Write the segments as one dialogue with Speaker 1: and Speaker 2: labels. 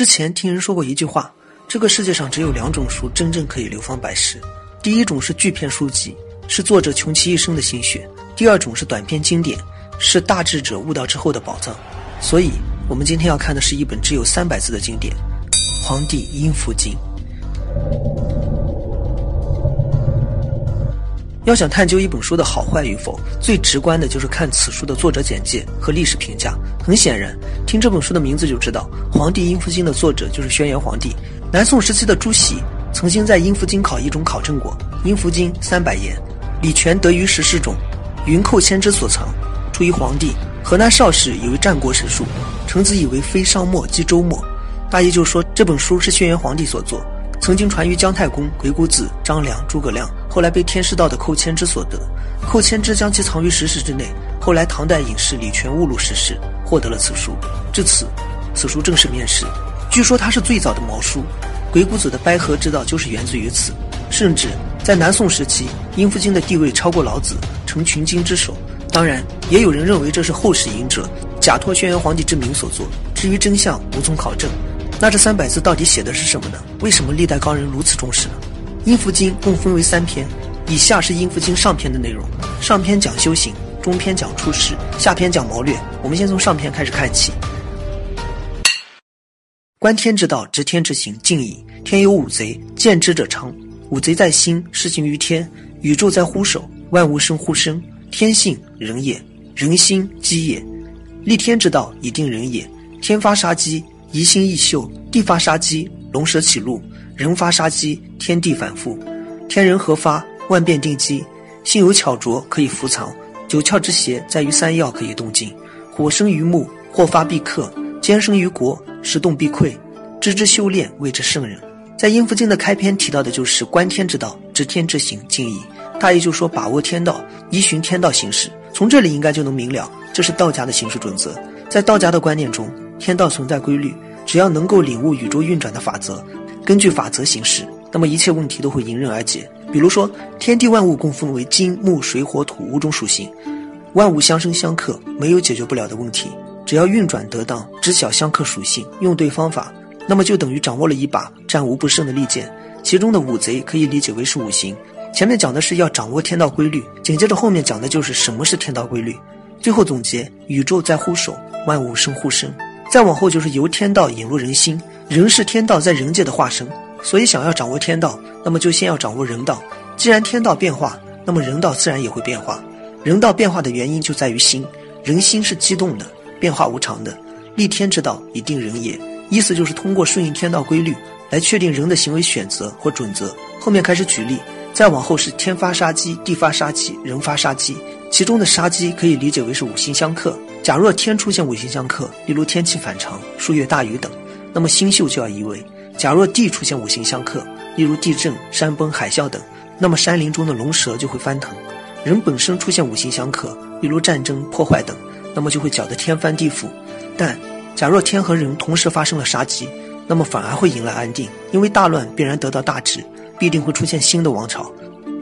Speaker 1: 之前听人说过一句话：这个世界上只有两种书真正可以流芳百世，第一种是巨篇书籍，是作者穷其一生的心血；第二种是短篇经典，是大智者悟道之后的宝藏。所以，我们今天要看的是一本只有三百字的经典《黄帝阴符经》。要想探究一本书的好坏与否，最直观的就是看此书的作者简介和历史评价。很显然，听这本书的名字就知道，《黄帝阴符经》的作者就是轩辕黄帝。南宋时期的朱熹曾经在《阴符经考异》中考证过，《阴符经》三百言，礼全得于十世中，云寇千之所藏，出于黄帝。河南邵氏以为战国史书，程子以为非商末即周末。大意就说这本书是轩辕黄帝所作。曾经传于姜太公、鬼谷子、张良、诸葛亮，后来被天师道的寇谦之所得。寇谦之将其藏于石室之内。后来唐代隐士李全误入石室，获得了此书。至此，此书正式面世。据说它是最早的毛书，鬼谷子的掰河之道就是源自于此。甚至在南宋时期，《阴符经》的地位超过老子，成群经之首。当然，也有人认为这是后世隐者假托轩辕皇帝之名所作。至于真相，无从考证。那这三百字到底写的是什么呢？为什么历代高人如此重视呢？《阴符经》共分为三篇，以下是《阴符经》上篇的内容。上篇讲修行，中篇讲出世，下篇讲谋略。我们先从上篇开始看起。观天之道，执天之行，静矣。天有五贼，见之者昌。五贼在心，施行于天。宇宙在乎守，万物生乎生。天性人也，人心机也。立天之道，以定人也。天发杀机。疑心易秀，地发杀机，龙蛇起路；人发杀机，天地反复。天人合发，万变定机。心有巧拙，可以伏藏；九窍之邪，在于三要，可以动静。火生于木，或发必克；坚生于国，时动必溃。知之修炼，谓之圣人。在《阴符经》的开篇提到的就是观天之道，知天之行，静矣。大意就说把握天道，依循天道行事。从这里应该就能明了，这是道家的行事准则。在道家的观念中。天道存在规律，只要能够领悟宇宙运转的法则，根据法则行事，那么一切问题都会迎刃而解。比如说，天地万物共分为金木水火土五种属性，万物相生相克，没有解决不了的问题。只要运转得当，知晓相克属性，用对方法，那么就等于掌握了一把战无不胜的利剑。其中的五贼可以理解为是五行。前面讲的是要掌握天道规律，紧接着后面讲的就是什么是天道规律。最后总结：宇宙在乎手，万物生乎生。再往后就是由天道引入人心，人是天道在人界的化身，所以想要掌握天道，那么就先要掌握人道。既然天道变化，那么人道自然也会变化。人道变化的原因就在于心，人心是激动的，变化无常的。立天之道，以定人也。意思就是通过顺应天道规律来确定人的行为选择或准则。后面开始举例，再往后是天发杀机，地发杀机，人发杀机。其中的杀机可以理解为是五行相克。假若天出现五行相克，例如天气反常、数月大雨等，那么星宿就要移位；假若地出现五行相克，例如地震、山崩、海啸等，那么山林中的龙蛇就会翻腾；人本身出现五行相克，例如战争、破坏等，那么就会搅得天翻地覆。但假若天和人同时发生了杀机，那么反而会迎来安定，因为大乱必然得到大治，必定会出现新的王朝。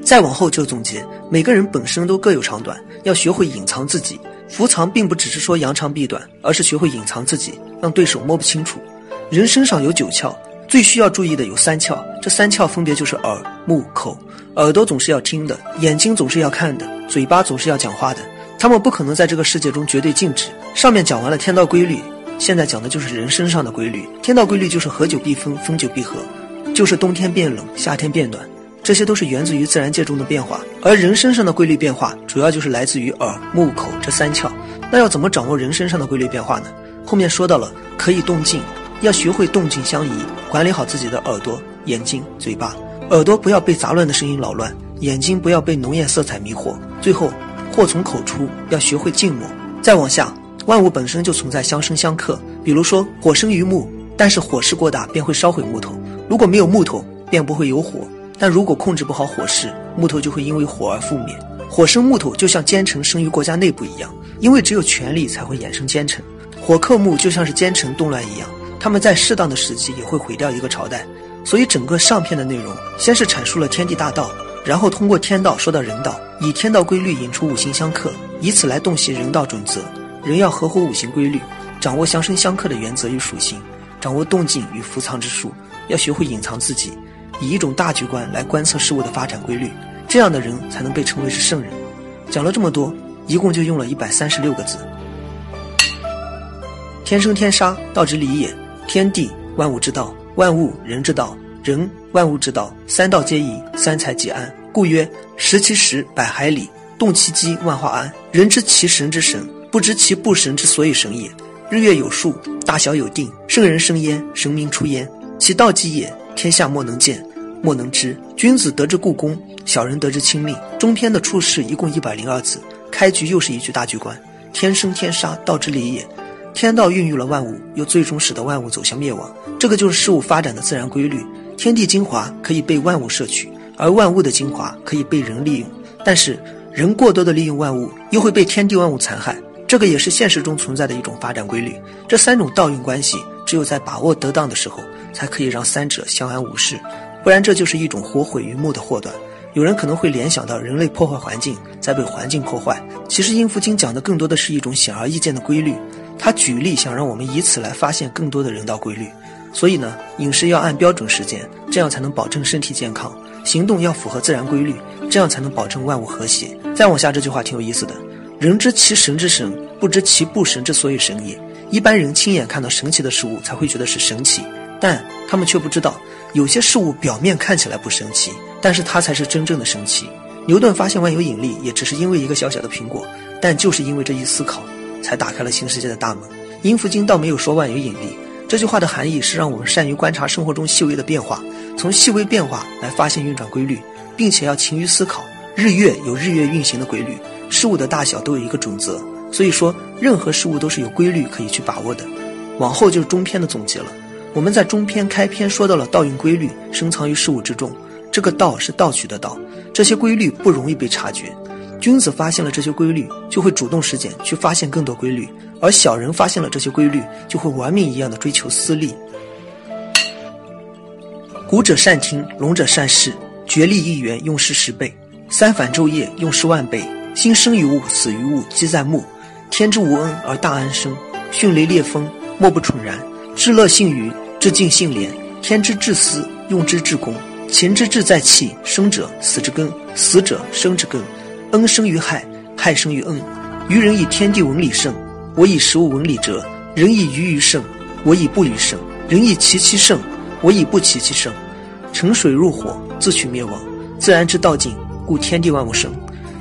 Speaker 1: 再往后就总结，每个人本身都各有长短，要学会隐藏自己。伏藏并不只是说扬长避短，而是学会隐藏自己，让对手摸不清楚。人身上有九窍，最需要注意的有三窍，这三窍分别就是耳、目、口。耳朵总是要听的，眼睛总是要看的，嘴巴总是要讲话的。他们不可能在这个世界中绝对静止。上面讲完了天道规律，现在讲的就是人身上的规律。天道规律就是合久必分，分久必合，就是冬天变冷，夏天变暖。这些都是源自于自然界中的变化，而人身上的规律变化，主要就是来自于耳、目、口这三窍。那要怎么掌握人身上的规律变化呢？后面说到了，可以动静，要学会动静相宜，管理好自己的耳朵、眼睛、嘴巴。耳朵不要被杂乱的声音扰乱，眼睛不要被浓艳色彩迷惑。最后，祸从口出，要学会静默。再往下，万物本身就存在相生相克。比如说，火生于木，但是火势过大便会烧毁木头；如果没有木头，便不会有火。但如果控制不好火势，木头就会因为火而覆灭。火生木头，就像奸臣生于国家内部一样，因为只有权力才会衍生奸臣。火克木，就像是奸臣动乱一样，他们在适当的时期也会毁掉一个朝代。所以整个上篇的内容，先是阐述了天地大道，然后通过天道说到人道，以天道规律引出五行相克，以此来洞悉人道准则。人要合乎五行规律，掌握相生相克的原则与属性。掌握动静与伏藏之术，要学会隐藏自己，以一种大局观来观测事物的发展规律。这样的人才能被称为是圣人。讲了这么多，一共就用了一百三十六个字。天生天杀，道之理也。天地万物之道，万物人之道，人万物之道，三道皆宜，三才即安。故曰：食其食，百海里；动其机，万化安。人知其神之神，不知其不神之所以神也。日月有数，大小有定。圣人生焉，神明出焉。其道纪也，天下莫能见，莫能知。君子得之故宫，小人得之亲命。中篇的处事一共一百零二字，开局又是一句大局观：天生天杀，道之理也。天道孕育了万物，又最终使得万物走向灭亡，这个就是事物发展的自然规律。天地精华可以被万物摄取，而万物的精华可以被人利用。但是人过多的利用万物，又会被天地万物残害。这个也是现实中存在的一种发展规律。这三种道运关系，只有在把握得当的时候，才可以让三者相安无事，不然这就是一种火毁于目的祸端。有人可能会联想到人类破坏环境，在被环境破坏。其实《阴符经》讲的更多的是一种显而易见的规律。他举例想让我们以此来发现更多的人道规律。所以呢，饮食要按标准时间，这样才能保证身体健康；行动要符合自然规律，这样才能保证万物和谐。再往下这句话挺有意思的。人知其神之神，不知其不神之所以神也。一般人亲眼看到神奇的事物，才会觉得是神奇，但他们却不知道，有些事物表面看起来不神奇，但是它才是真正的神奇。牛顿发现万有引力，也只是因为一个小小的苹果，但就是因为这一思考，才打开了新世界的大门。阴符经倒没有说万有引力，这句话的含义是让我们善于观察生活中细微的变化，从细微变化来发现运转规律，并且要勤于思考。日月有日月运行的规律。事物的大小都有一个准则，所以说任何事物都是有规律可以去把握的。往后就是中篇的总结了。我们在中篇开篇说到了道运规律深藏于事物之中，这个道是盗取的道，这些规律不容易被察觉。君子发现了这些规律，就会主动实践去发现更多规律；而小人发现了这些规律，就会玩命一样的追求私利。古者善听，龙者善视，决力一元，用时十倍；三反昼夜，用时万倍。心生于物，死于物，积在目。天之无恩而大安生，迅雷烈风，莫不蠢然。至乐性于，至敬性廉。天之至私，用之至公。情之志在气，生者死之根，死者生之根。恩生于害，害生于恩。愚人以天地文理胜，我以食物文理哲。人以鱼鱼胜，我以不与胜。人以其其胜，我以不其其胜。沉水入火，自取灭亡。自然之道尽，故天地万物生。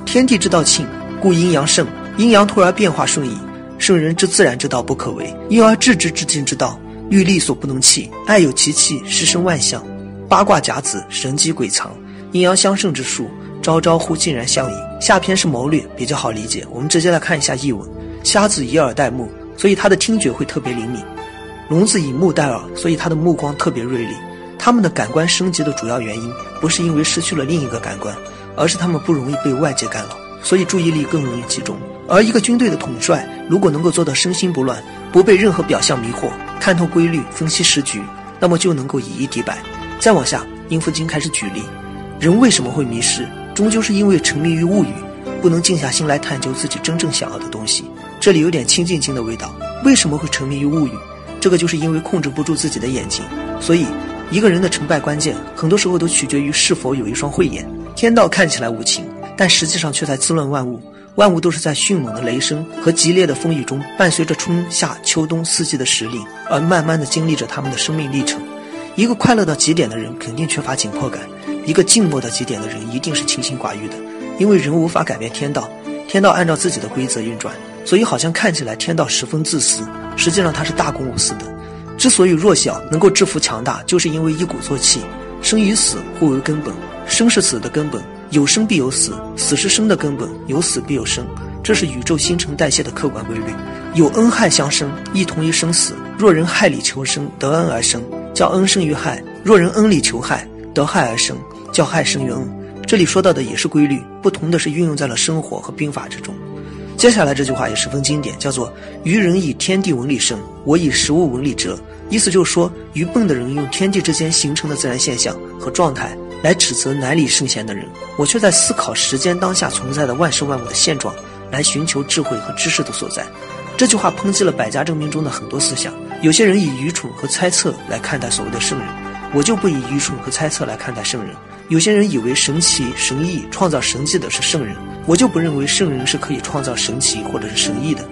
Speaker 1: 天地之道庆，故阴阳盛；阴阳突而变化顺矣。圣人之自然之道不可为，因而治之至尽之道，欲力所不能弃。爱有其气，实生万象。八卦甲子，神机鬼藏。阴阳相胜之术，朝朝乎竟然相宜。下篇是谋略，比较好理解。我们直接来看一下译文：瞎子以耳代目，所以他的听觉会特别灵敏；聋子以目代耳，所以他的目光特别锐利。他们的感官升级的主要原因，不是因为失去了另一个感官。而是他们不容易被外界干扰，所以注意力更容易集中。而一个军队的统帅，如果能够做到身心不乱，不被任何表象迷惑，看透规律，分析时局，那么就能够以一敌百。再往下，殷福金开始举例：人为什么会迷失？终究是因为沉迷于物欲，不能静下心来探究自己真正想要的东西。这里有点清净经的味道。为什么会沉迷于物欲？这个就是因为控制不住自己的眼睛。所以，一个人的成败关键，很多时候都取决于是否有一双慧眼。天道看起来无情，但实际上却在滋润万物。万物都是在迅猛的雷声和激烈的风雨中，伴随着春夏秋冬四季的时令，而慢慢的经历着他们的生命历程。一个快乐到极点的人，肯定缺乏紧迫感；一个静默到极点的人，一定是清心寡欲的。因为人无法改变天道，天道按照自己的规则运转，所以好像看起来天道十分自私，实际上它是大公无私的。之所以弱小能够制服强大，就是因为一鼓作气，生与死互为根本。生是死的根本，有生必有死；死是生的根本，有死必有生。这是宇宙新陈代谢的客观规律。有恩害相生，亦同于生死。若人害理求生，得恩而生，叫恩生于害；若人恩理求害，得害而生，叫害生于恩。这里说到的也是规律，不同的是运用在了生活和兵法之中。接下来这句话也十分经典，叫做“愚人以天地文理生，我以食物文理哲”。意思就是说，愚笨的人用天地之间形成的自然现象和状态。来指责乃理圣贤的人，我却在思考时间当下存在的万事万物的现状，来寻求智慧和知识的所在。这句话抨击了百家争鸣中的很多思想，有些人以愚蠢和猜测来看待所谓的圣人，我就不以愚蠢和猜测来看待圣人。有些人以为神奇、神异、创造神迹的是圣人，我就不认为圣人是可以创造神奇或者是神异的。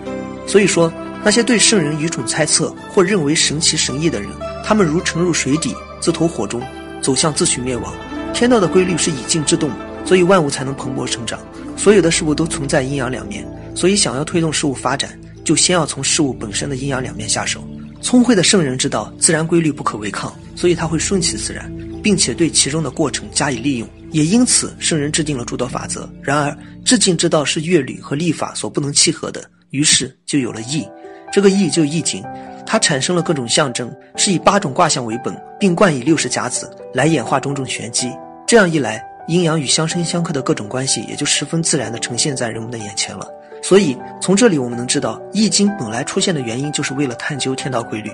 Speaker 1: 所以说，那些对圣人愚蠢猜测或认为神奇神异的人，他们如沉入水底，自投火中，走向自取灭亡。天道的规律是以静制动，所以万物才能蓬勃生长。所有的事物都存在阴阳两面，所以想要推动事物发展，就先要从事物本身的阴阳两面下手。聪慧的圣人知道自然规律不可违抗，所以他会顺其自然，并且对其中的过程加以利用。也因此，圣人制定了诸多法则。然而，至尽之道是乐律和历法所不能契合的，于是就有了易。这个易就易经，它产生了各种象征，是以八种卦象为本，并冠以六十甲子来演化种种玄机。这样一来，阴阳与相生相克的各种关系也就十分自然地呈现在人们的眼前了。所以，从这里我们能知道，《易经》本来出现的原因就是为了探究天道规律。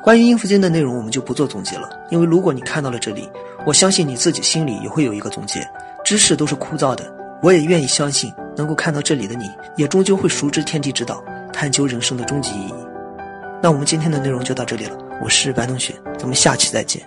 Speaker 1: 关于阴符经的内容，我们就不做总结了，因为如果你看到了这里，我相信你自己心里也会有一个总结。知识都是枯燥的，我也愿意相信，能够看到这里的你，也终究会熟知天地之道，探究人生的终极意义。那我们今天的内容就到这里了，我是白同学，咱们下期再见。